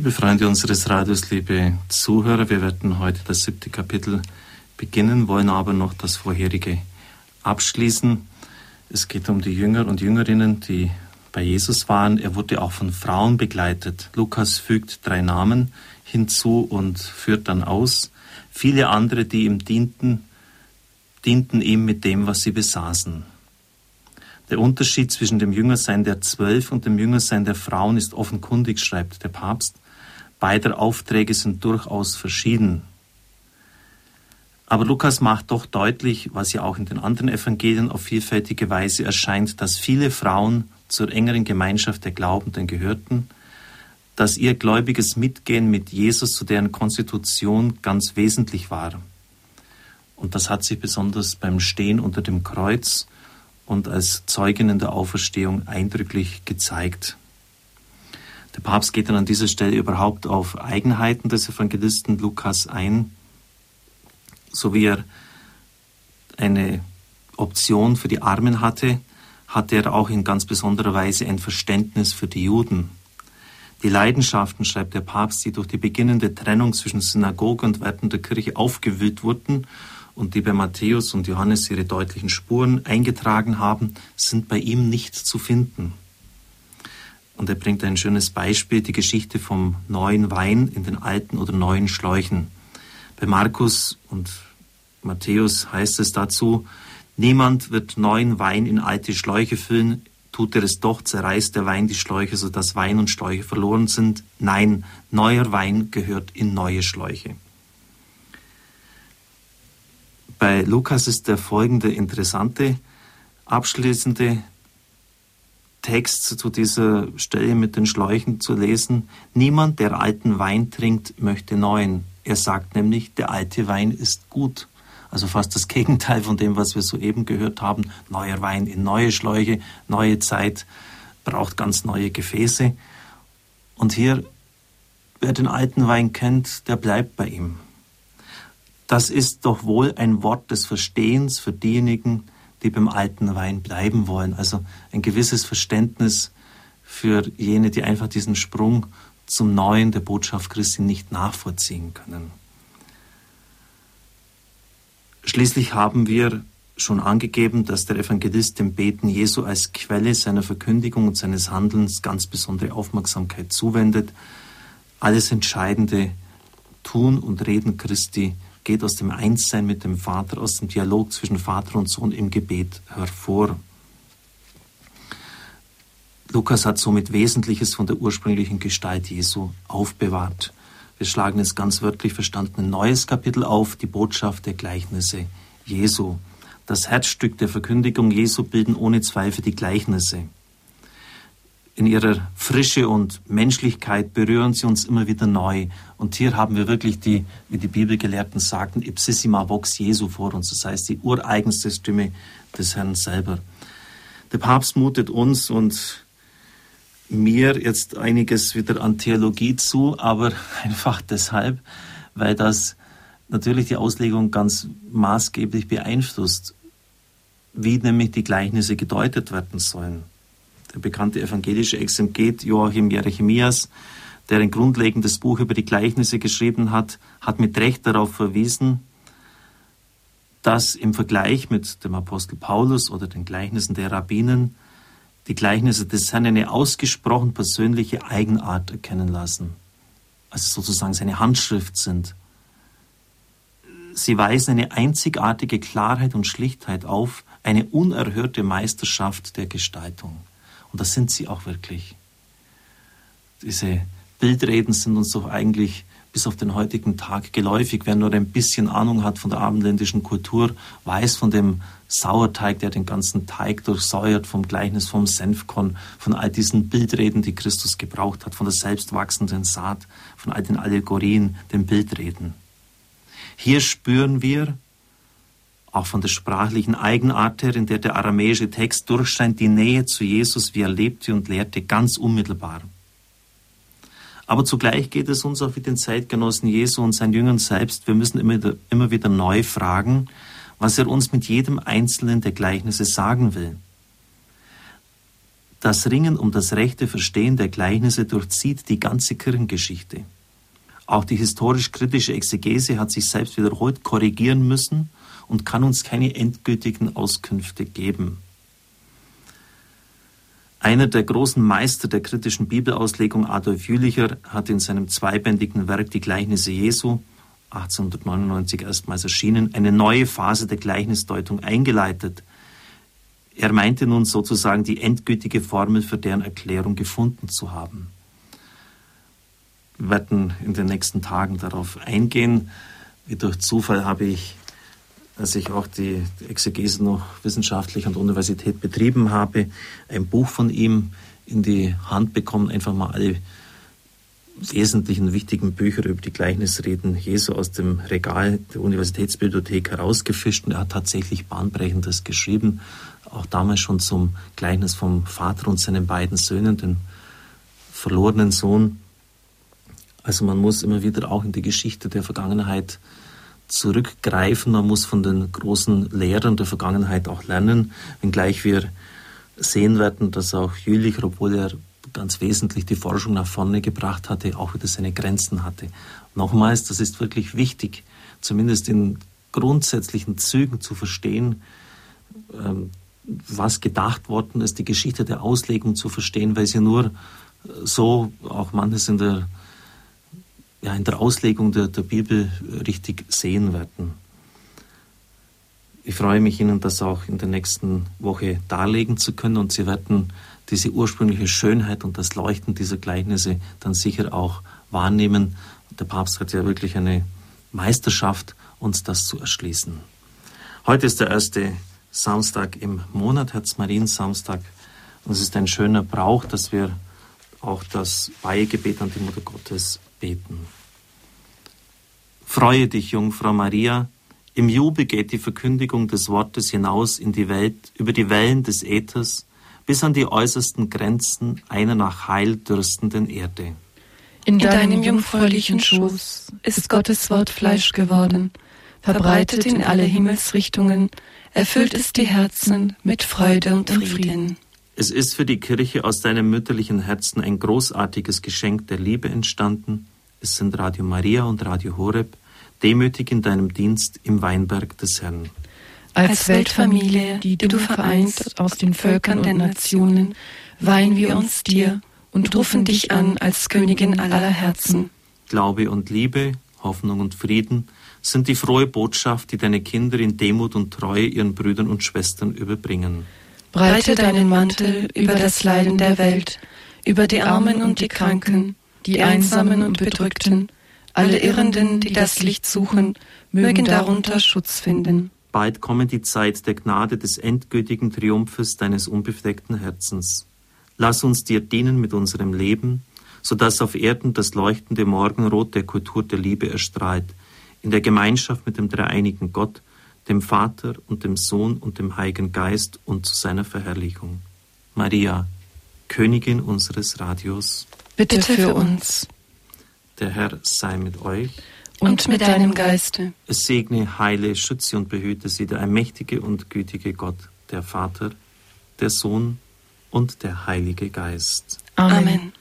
Liebe Freunde unseres Radios, liebe Zuhörer, wir werden heute das siebte Kapitel beginnen, wollen aber noch das vorherige abschließen. Es geht um die Jünger und Jüngerinnen, die bei Jesus waren. Er wurde auch von Frauen begleitet. Lukas fügt drei Namen hinzu und führt dann aus. Viele andere, die ihm dienten, dienten ihm mit dem, was sie besaßen. Der Unterschied zwischen dem Jüngersein der Zwölf und dem Jüngersein der Frauen ist offenkundig, schreibt der Papst. Beide Aufträge sind durchaus verschieden. Aber Lukas macht doch deutlich, was ja auch in den anderen Evangelien auf vielfältige Weise erscheint, dass viele Frauen zur engeren Gemeinschaft der Glaubenden gehörten, dass ihr gläubiges Mitgehen mit Jesus zu deren Konstitution ganz wesentlich war. Und das hat sich besonders beim Stehen unter dem Kreuz und als Zeuginnen der Auferstehung eindrücklich gezeigt. Der Papst geht dann an dieser Stelle überhaupt auf Eigenheiten des Evangelisten Lukas ein, so wie er eine Option für die Armen hatte, hatte er auch in ganz besonderer Weise ein Verständnis für die Juden. Die Leidenschaften, schreibt der Papst, die durch die beginnende Trennung zwischen Synagoge und Werten der Kirche aufgewühlt wurden und die bei Matthäus und Johannes ihre deutlichen Spuren eingetragen haben, sind bei ihm nicht zu finden. Und er bringt ein schönes Beispiel, die Geschichte vom neuen Wein in den alten oder neuen Schläuchen. Bei Markus und Matthäus heißt es dazu, niemand wird neuen Wein in alte Schläuche füllen, tut er es doch, zerreißt der Wein die Schläuche, sodass Wein und Schläuche verloren sind. Nein, neuer Wein gehört in neue Schläuche. Bei Lukas ist der folgende interessante, abschließende Text zu dieser Stelle mit den Schläuchen zu lesen. Niemand, der alten Wein trinkt, möchte neuen. Er sagt nämlich, der alte Wein ist gut. Also fast das Gegenteil von dem, was wir soeben gehört haben. Neuer Wein in neue Schläuche, neue Zeit braucht ganz neue Gefäße. Und hier, wer den alten Wein kennt, der bleibt bei ihm. Das ist doch wohl ein Wort des Verstehens für diejenigen, die beim alten Wein bleiben wollen. Also ein gewisses Verständnis für jene, die einfach diesen Sprung zum Neuen der Botschaft Christi nicht nachvollziehen können. Schließlich haben wir schon angegeben, dass der Evangelist dem Beten Jesu als Quelle seiner Verkündigung und seines Handelns ganz besondere Aufmerksamkeit zuwendet. Alles Entscheidende Tun und Reden Christi geht aus dem Einssein mit dem Vater, aus dem Dialog zwischen Vater und Sohn im Gebet hervor. Lukas hat somit Wesentliches von der ursprünglichen Gestalt Jesu aufbewahrt. Wir schlagen jetzt ganz wörtlich verstanden ein neues Kapitel auf, die Botschaft der Gleichnisse Jesu. Das Herzstück der Verkündigung Jesu bilden ohne Zweifel die Gleichnisse in ihrer Frische und Menschlichkeit berühren sie uns immer wieder neu. Und hier haben wir wirklich die, wie die Bibelgelehrten sagten, ipsissima vox Jesu vor uns. Das heißt, die ureigenste Stimme des Herrn selber. Der Papst mutet uns und mir jetzt einiges wieder an Theologie zu, aber einfach deshalb, weil das natürlich die Auslegung ganz maßgeblich beeinflusst, wie nämlich die Gleichnisse gedeutet werden sollen der bekannte evangelische Exeget Joachim Jeremias, der ein grundlegendes Buch über die Gleichnisse geschrieben hat, hat mit Recht darauf verwiesen, dass im Vergleich mit dem Apostel Paulus oder den Gleichnissen der Rabbinen die Gleichnisse des Herrn eine ausgesprochen persönliche Eigenart erkennen lassen, also sozusagen seine Handschrift sind. Sie weisen eine einzigartige Klarheit und Schlichtheit auf, eine unerhörte Meisterschaft der Gestaltung. Und das sind sie auch wirklich. Diese Bildreden sind uns doch eigentlich bis auf den heutigen Tag geläufig. Wer nur ein bisschen Ahnung hat von der abendländischen Kultur, weiß von dem Sauerteig, der den ganzen Teig durchsäuert, vom Gleichnis vom Senfkorn, von all diesen Bildreden, die Christus gebraucht hat, von der selbstwachsenden Saat, von all den Allegorien, den Bildreden. Hier spüren wir, auch von der sprachlichen Eigenart her, in der der aramäische Text durchscheint, die Nähe zu Jesus, wie er lebte und lehrte, ganz unmittelbar. Aber zugleich geht es uns auch wie den Zeitgenossen Jesu und seinen Jüngern selbst. Wir müssen immer immer wieder neu fragen, was er uns mit jedem einzelnen der Gleichnisse sagen will. Das Ringen um das rechte Verstehen der Gleichnisse durchzieht die ganze Kirchengeschichte. Auch die historisch-kritische Exegese hat sich selbst wiederholt korrigieren müssen und kann uns keine endgültigen Auskünfte geben. Einer der großen Meister der kritischen Bibelauslegung, Adolf Jülicher, hat in seinem zweibändigen Werk Die Gleichnisse Jesu 1899 erstmals erschienen, eine neue Phase der Gleichnisdeutung eingeleitet. Er meinte nun sozusagen die endgültige Formel für deren Erklärung gefunden zu haben. Wir werden in den nächsten Tagen darauf eingehen. Wie durch Zufall habe ich, als ich auch die Exegese noch wissenschaftlich an der Universität betrieben habe, ein Buch von ihm in die Hand bekommen, einfach mal alle wesentlichen wichtigen Bücher über die Gleichnisreden Jesu aus dem Regal der Universitätsbibliothek herausgefischt und er hat tatsächlich Bahnbrechendes geschrieben, auch damals schon zum Gleichnis vom Vater und seinen beiden Söhnen, den verlorenen Sohn. Also man muss immer wieder auch in die Geschichte der Vergangenheit zurückgreifen, man muss von den großen Lehrern der Vergangenheit auch lernen, wenngleich wir sehen werden, dass auch Jülich, obwohl er ganz wesentlich die Forschung nach vorne gebracht hatte, auch wieder seine Grenzen hatte. Nochmals, das ist wirklich wichtig, zumindest in grundsätzlichen Zügen zu verstehen, ähm, was gedacht worden ist, die Geschichte der Auslegung zu verstehen, weil sie nur so auch manches in der, ja, in der Auslegung der, der Bibel richtig sehen werden. Ich freue mich, Ihnen das auch in der nächsten Woche darlegen zu können und Sie werden diese ursprüngliche Schönheit und das Leuchten dieser Gleichnisse dann sicher auch wahrnehmen. Der Papst hat ja wirklich eine Meisterschaft, uns das zu erschließen. Heute ist der erste Samstag im Monat, Herz-Marien-Samstag. Und es ist ein schöner Brauch, dass wir auch das Weihegebet an die Mutter Gottes beten. Freue dich, Jungfrau Maria, im Jubel geht die Verkündigung des Wortes hinaus in die Welt, über die Wellen des Äthers, bis an die äußersten Grenzen einer nach Heil dürstenden Erde. In deinem jungfräulichen Schoß ist Gottes Wort Fleisch geworden, verbreitet in alle Himmelsrichtungen, erfüllt es die Herzen mit Freude und Frieden. Es ist für die Kirche aus deinem mütterlichen Herzen ein großartiges Geschenk der Liebe entstanden. Es sind Radio Maria und Radio Horeb, demütig in deinem Dienst im Weinberg des Herrn. Als Weltfamilie, die du vereint aus den Völkern und Nationen, weihen wir uns dir und rufen dich an als Königin aller Herzen. Glaube und Liebe, Hoffnung und Frieden sind die frohe Botschaft, die deine Kinder in Demut und Treue ihren Brüdern und Schwestern überbringen. Breite deinen Mantel über das Leiden der Welt, über die Armen und die Kranken, die Einsamen und Bedrückten, alle Irrenden, die das Licht suchen, mögen darunter Schutz finden. Bald komme die Zeit der Gnade des endgültigen Triumphes deines unbefleckten Herzens. Lass uns dir dienen mit unserem Leben, so dass auf Erden das leuchtende Morgenrot der Kultur der Liebe erstrahlt, in der Gemeinschaft mit dem dreieinigen Gott, dem Vater und dem Sohn und dem Heiligen Geist und zu seiner Verherrlichung. Maria, Königin unseres Radios, bitte für uns. Der Herr sei mit euch. Und mit deinem Geiste. Es segne, heile, schütze und behüte sie der allmächtige und gütige Gott, der Vater, der Sohn und der Heilige Geist. Amen. Amen.